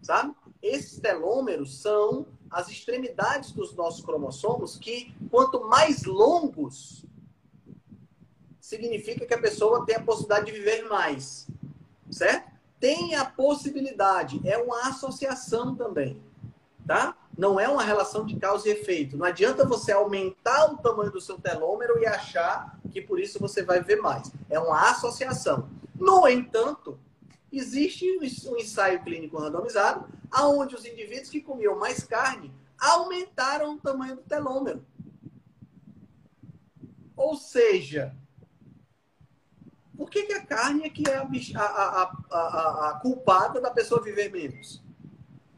sabe? Esses telômeros são as extremidades dos nossos cromossomos que, quanto mais longos, significa que a pessoa tem a possibilidade de viver mais. Certo? Tem a possibilidade, é uma associação também. Tá? Não é uma relação de causa e efeito. Não adianta você aumentar o tamanho do seu telômero e achar que por isso você vai ver mais. É uma associação. No entanto, existe um ensaio clínico randomizado aonde os indivíduos que comiam mais carne aumentaram o tamanho do telômero. Ou seja, por que, que a carne é que é a, a, a, a, culpada da pessoa viver menos?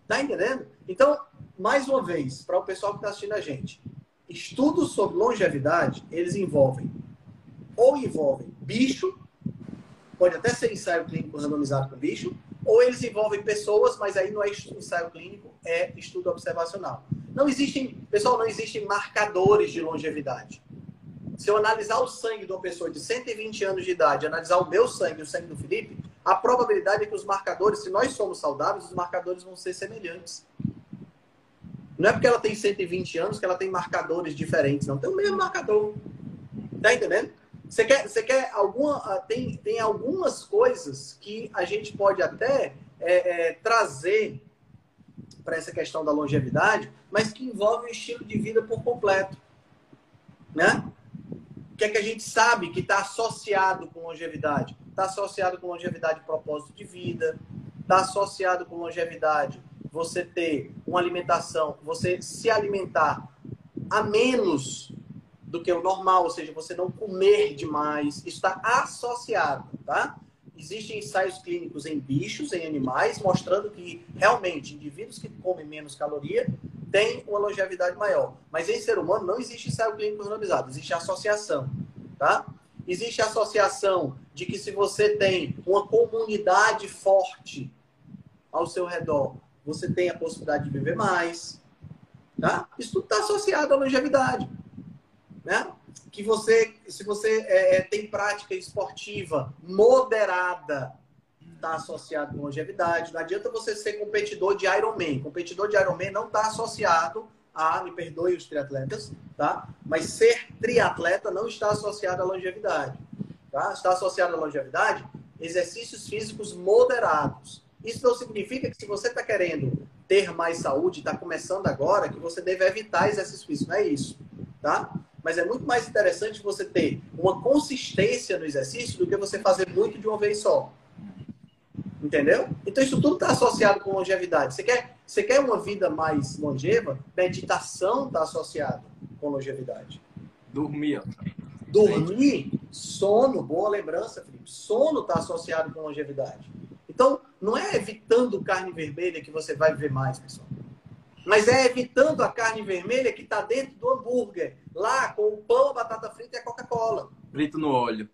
Tá entendendo? Então, mais uma vez, para o pessoal que está assistindo a gente, estudos sobre longevidade, eles envolvem ou envolvem bicho, pode até ser ensaio clínico randomizado com bicho, ou eles envolvem pessoas, mas aí não é ensaio clínico, é estudo observacional. Não existem, pessoal, não existem marcadores de longevidade. Se eu analisar o sangue de uma pessoa de 120 anos de idade, analisar o meu sangue e o sangue do Felipe, a probabilidade é que os marcadores, se nós somos saudáveis, os marcadores vão ser semelhantes. Não é porque ela tem 120 anos que ela tem marcadores diferentes, não. Tem o mesmo marcador. Tá entendendo? Você quer, você quer alguma. Ah, tem, tem algumas coisas que a gente pode até é, é, trazer para essa questão da longevidade, mas que envolve o estilo de vida por completo. Né? que é que a gente sabe que está associado com longevidade? Está associado com longevidade propósito de vida, está associado com longevidade você ter uma alimentação, você se alimentar a menos do que o normal, ou seja, você não comer demais, isso está associado, tá? Existem ensaios clínicos em bichos, em animais, mostrando que realmente indivíduos que comem menos caloria têm uma longevidade maior. Mas em ser humano não existe ensaio clínico randomizado, existe associação, tá? Existe associação de que se você tem uma comunidade forte ao seu redor, você tem a possibilidade de viver mais, tá? Isso tudo está associado à longevidade, né? que você, se você é, é, tem prática esportiva moderada, está associado com longevidade. Não adianta você ser competidor de Ironman. Competidor de Ironman não está associado a, me perdoe os triatletas, tá? Mas ser triatleta não está associado à longevidade, tá? Está associado à longevidade exercícios físicos moderados. Isso não significa que se você está querendo ter mais saúde, está começando agora, que você deve evitar exercícios físicos. Não é isso, tá? Mas é muito mais interessante você ter uma consistência no exercício do que você fazer muito de uma vez só. Entendeu? Então isso tudo está associado com longevidade. Você quer, você quer uma vida mais longeva? Meditação está associado com longevidade. Dormir. Dormir, sono, boa lembrança, Felipe. Sono está associado com longevidade. Então, não é evitando carne vermelha que você vai viver mais, pessoal. Mas é evitando a carne vermelha que está dentro do hambúrguer. Lá com o pão, a batata frita e a Coca-Cola. Frito no óleo.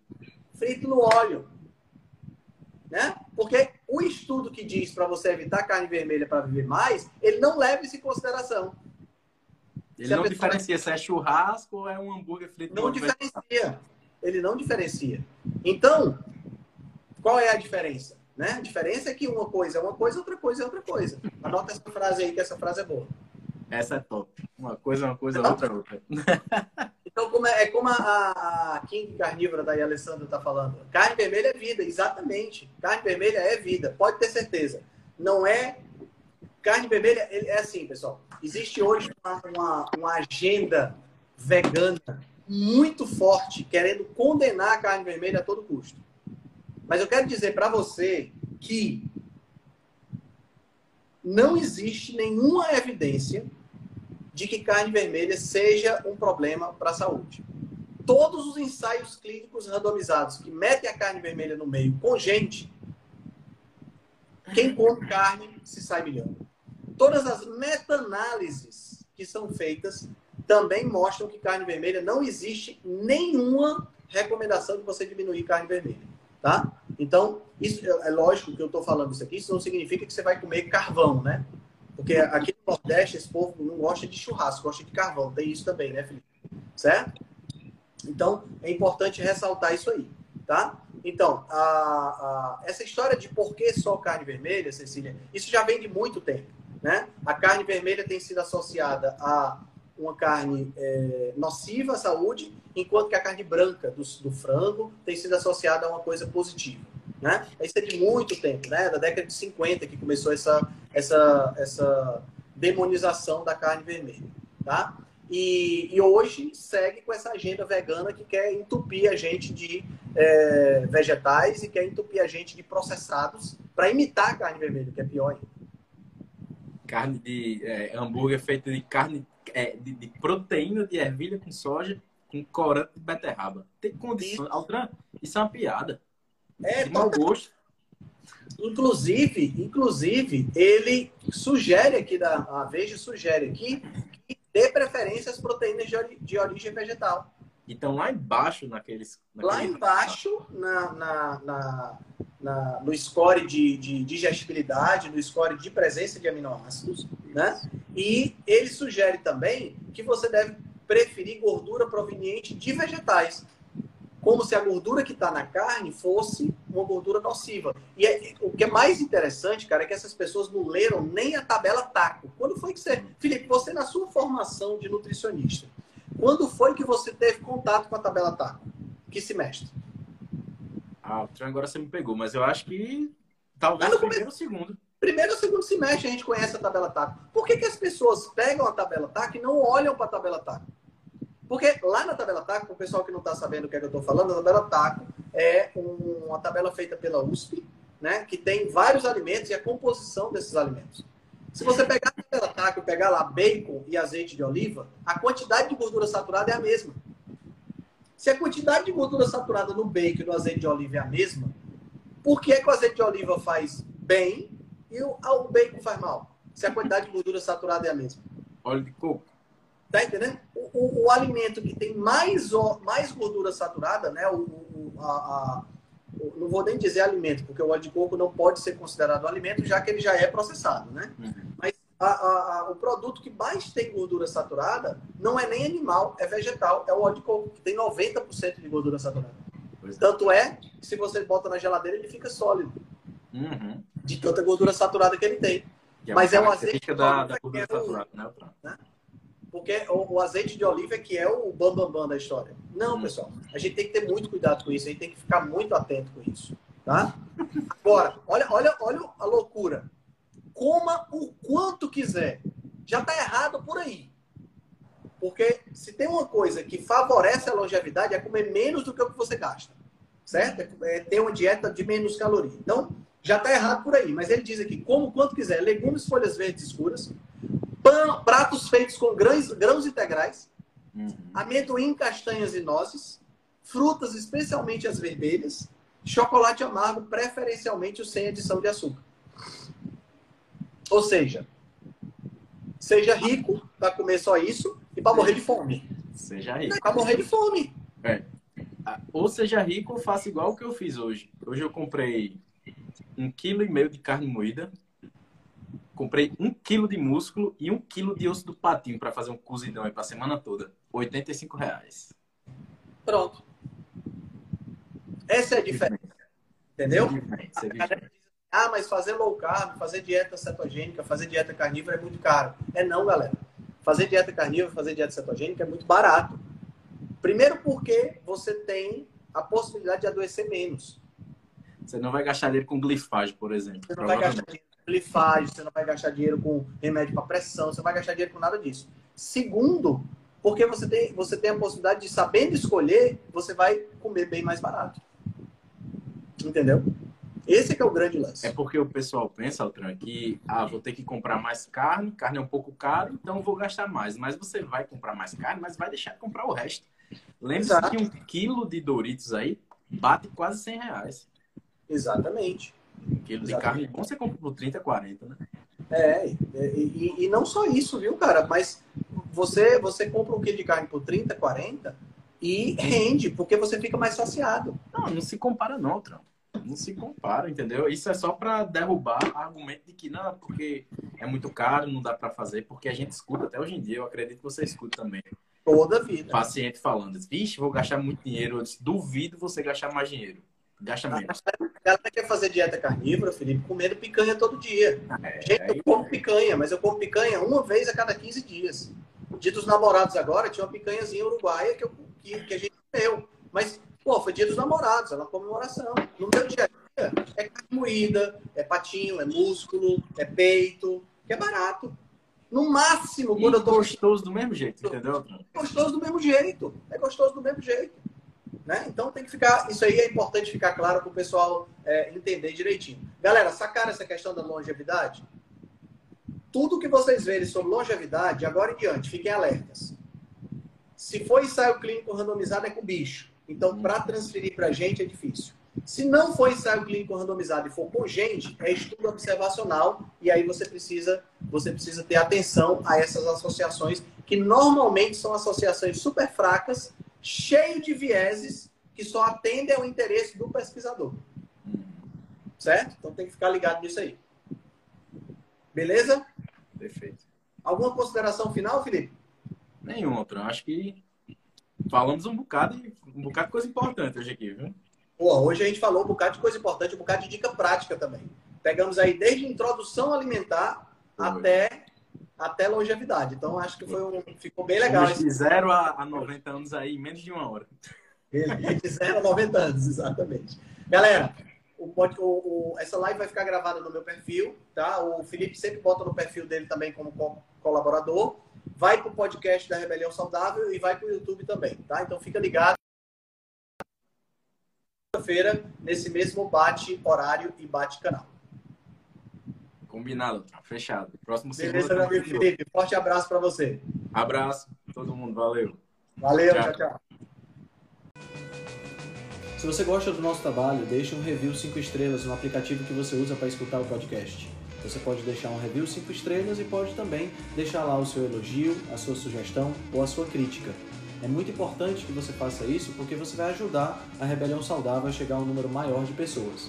frito no óleo. Né? Porque o estudo que diz para você evitar carne vermelha para viver mais, ele não leva isso em consideração. Ele não diferencia se é churrasco ou é um hambúrguer frito. Não diferencia. Ele não diferencia. Então, qual é a diferença? Né? A diferença é que uma coisa é uma coisa, outra coisa é outra coisa. Anota essa frase aí, que essa frase é boa. Essa é top. Uma coisa é uma coisa, outra é outra. Então, como é, é como a, a, King Carnívora da Alessandra está falando. Carne vermelha é vida, exatamente. Carne vermelha é vida, pode ter certeza. Não é. Carne vermelha é assim, pessoal. Existe hoje uma, uma, uma agenda vegana muito forte, querendo condenar a carne vermelha a todo custo. Mas eu quero dizer para você que não existe nenhuma evidência de que carne vermelha seja um problema para a saúde. Todos os ensaios clínicos randomizados que metem a carne vermelha no meio com gente, quem come carne se sai melhor. Todas as meta-análises que são feitas também mostram que carne vermelha não existe nenhuma recomendação de você diminuir carne vermelha, tá? Então, isso é lógico que eu estou falando isso aqui, isso não significa que você vai comer carvão, né? Porque aqui no Nordeste, esse povo não gosta de churrasco, gosta de carvão. Tem isso também, né, Felipe? Certo? Então, é importante ressaltar isso aí, tá? Então, a, a, essa história de por que só carne vermelha, Cecília, isso já vem de muito tempo, né? A carne vermelha tem sido associada a uma carne é, nociva à saúde, enquanto que a carne branca do, do frango tem sido associada a uma coisa positiva. Né? Isso é de muito tempo, né? da década de 50 que começou essa, essa, essa demonização da carne vermelha. Tá? E, e, hoje segue com essa agenda vegana que quer entupir a gente de é, vegetais e quer entupir a gente de processados para imitar a carne vermelha, que é pior ainda. Carne de é, hambúrguer feito de carne é, de, de, proteína de ervilha com soja com corante de beterraba. Tem condições. Altran, isso é uma piada. É, de mau gosto. Inclusive, inclusive, ele sugere aqui, da, a Veja sugere aqui, que dê preferência às proteínas de, ori, de origem vegetal. Então, lá embaixo, naqueles. Lá embaixo, na, na, na, na, no score de, de digestibilidade, no score de presença de aminoácidos, né? E ele sugere também que você deve preferir gordura proveniente de vegetais como se a gordura que está na carne fosse uma gordura nociva. E é, o que é mais interessante, cara, é que essas pessoas não leram nem a tabela TACO. Quando foi que você. Felipe, você na sua formação de nutricionista, quando foi que você teve contato com a tabela TACO? Que semestre? Ah, agora você me pegou, mas eu acho que talvez no primeiro ou segundo. Primeiro ou segundo semestre a gente conhece a tabela TACO. Por que, que as pessoas pegam a tabela TACO e não olham para a tabela TACO? Porque lá na tabela TACO, o pessoal que não está sabendo o que, é que eu estou falando, a tabela TACO é uma tabela feita pela USP, né, que tem vários alimentos e a composição desses alimentos. Se você pegar a tabela TACO e pegar lá bacon e azeite de oliva, a quantidade de gordura saturada é a mesma. Se a quantidade de gordura saturada no bacon e no azeite de oliva é a mesma, por que, é que o azeite de oliva faz bem e o, o bacon faz mal? Se a quantidade de gordura saturada é a mesma. Óleo de coco. Tá entendendo? O, o, o, alimento que tem mais, mais gordura saturada, né? O, o a, a, não vou nem dizer alimento, porque o óleo de coco não pode ser considerado alimento, já que ele já é processado, né? Uhum. Mas a, o produto que mais tem gordura saturada não é nem animal, é vegetal, é o óleo de coco, que tem 90% de gordura saturada. Pois é. Tanto é que se você bota na geladeira, ele fica sólido. Uhum. De tanta gordura saturada que ele tem. É Mas é um azeite da, da gordura saturada, né? né? O, o, azeite de oliva é que é o bambambam bam, bam da história. Não, hum. pessoal. A gente tem que ter muito cuidado com isso. A gente tem que ficar muito atento com isso. Tá? Agora, olha, olha, olha a loucura. Coma o quanto quiser. Já está errado por aí. Porque se tem uma coisa que favorece a longevidade é comer menos do que o que você gasta. Certo? É, é ter uma dieta de menos calorias. Então, já está errado por aí. Mas ele diz aqui, como o quanto quiser. Legumes, folhas verdes escuras, pratos feitos com grãos, grãos integrais, uhum. amendoim, castanhas e nozes, frutas, especialmente as vermelhas, chocolate amargo, preferencialmente o sem adição de açúcar. Ou seja, seja rico para comer só isso e para morrer de fome. Seja rico. Para morrer de fome. É. ou seja rico ou faça igual o que eu fiz hoje. Hoje eu comprei um quilo e meio de carne moída, comprei um quilo de músculo e um quilo de osso do patinho para fazer um cozidão aí para semana toda. 85 reais. Pronto. Essa é a diferença. Entendeu? Ah, mas fazer low carb, fazer dieta cetogênica, fazer dieta carnívora é muito caro. É não, galera. Fazer dieta carnívora, fazer dieta cetogênica é muito barato. Primeiro porque você tem a possibilidade de adoecer menos. Você não vai gastar dinheiro com glifagem, por exemplo. Você não vai gastar dinheiro com glifagem, você não vai gastar dinheiro com remédio para pressão, você não vai gastar dinheiro com nada disso. Segundo, porque você tem, você tem a possibilidade de, sabendo escolher, você vai comer bem mais barato. Entendeu? Esse é que é o grande lance. É porque o pessoal pensa, Altran, que ah, vou ter que comprar mais carne, carne é um pouco caro, então vou gastar mais. Mas você vai comprar mais carne, mas vai deixar de comprar o resto. Lembre-se que um quilo de Doritos aí bate quase 100 reais. Exatamente. Quilo de carne bom você compra por 30, 40, né? É, e, e, e, não só isso, viu, cara? Mas você, você compra um quilo de carne por 30, 40 e rende, porque você fica mais saciado. Não, não se compara não, Trão. Não se compara, entendeu? Isso é só para derrubar o argumento de que não, porque é muito caro, não dá para fazer, porque a gente escuta até hoje em dia, eu acredito que você escuta também. Toda vida. Paciente falando, vixe, vou gastar muito dinheiro. Eu disse, duvido você gastar mais dinheiro. Gasta menos. A galera quer fazer dieta carnívora, Felipe, comendo picanha todo dia. É, Gente, eu como picanha, mas eu como picanha uma vez a cada 15 dias. Dia dos namorados agora, tinha uma picanhazinha uruguaia que, eu, que, que a gente comeu. Mas, pô, foi dia dos namorados, é uma comemoração. No meu dia a dia, é carne moída, é patinho, é músculo, é peito, que é barato. No máximo, quando e eu tô. gostoso do mesmo jeito, entendeu? É gostoso do mesmo jeito. É gostoso do mesmo jeito. Né? Então tem que ficar. Isso aí é importante ficar claro para o pessoal é, entender direitinho. Galera, sacaram essa questão da longevidade? Tudo que vocês verem sobre longevidade, agora em diante, fiquem alertas. Se for ensaio clínico randomizado, é com bicho. Então, para transferir para a gente é difícil. Se não for ensaio clínico randomizado e for com gente, é estudo observacional e aí você precisa, você precisa ter atenção a essas associações que normalmente são associações super fracas, cheio de vieses que só atendem ao interesse do pesquisador. Certo? Então tem que ficar ligado nisso aí. Beleza? Perfeito. Alguma consideração final, Felipe? Nenhuma, outra. Acho que falamos um bocado, um bocado de coisa importante hoje aqui, viu? Pô, hoje a gente falou um bocado de coisa importante, um bocado de dica prática também. Pegamos aí desde introdução alimentar até, até longevidade. Então acho que foi um, ficou bem legal. De 0 a, a 90 anos aí em menos de uma hora. De 0 a 90 anos, exatamente. Galera, o, o, o, essa live vai ficar gravada no meu perfil, tá? O Felipe sempre bota no perfil dele também como co colaborador. Vai para o podcast da Rebelião Saudável e vai para o YouTube também, tá? Então fica ligado feira nesse mesmo bate horário e bate canal. Combinado, fechado. Próximo Beleza, meu amigo Felipe. Forte abraço para você. Abraço, todo mundo. Valeu. Valeu, tchau, tchau. tchau. Se você gosta do nosso trabalho, deixe um review 5 estrelas no aplicativo que você usa para escutar o podcast. Você pode deixar um review 5 estrelas e pode também deixar lá o seu elogio, a sua sugestão ou a sua crítica. É muito importante que você faça isso porque você vai ajudar a Rebelião Saudável a chegar a um número maior de pessoas.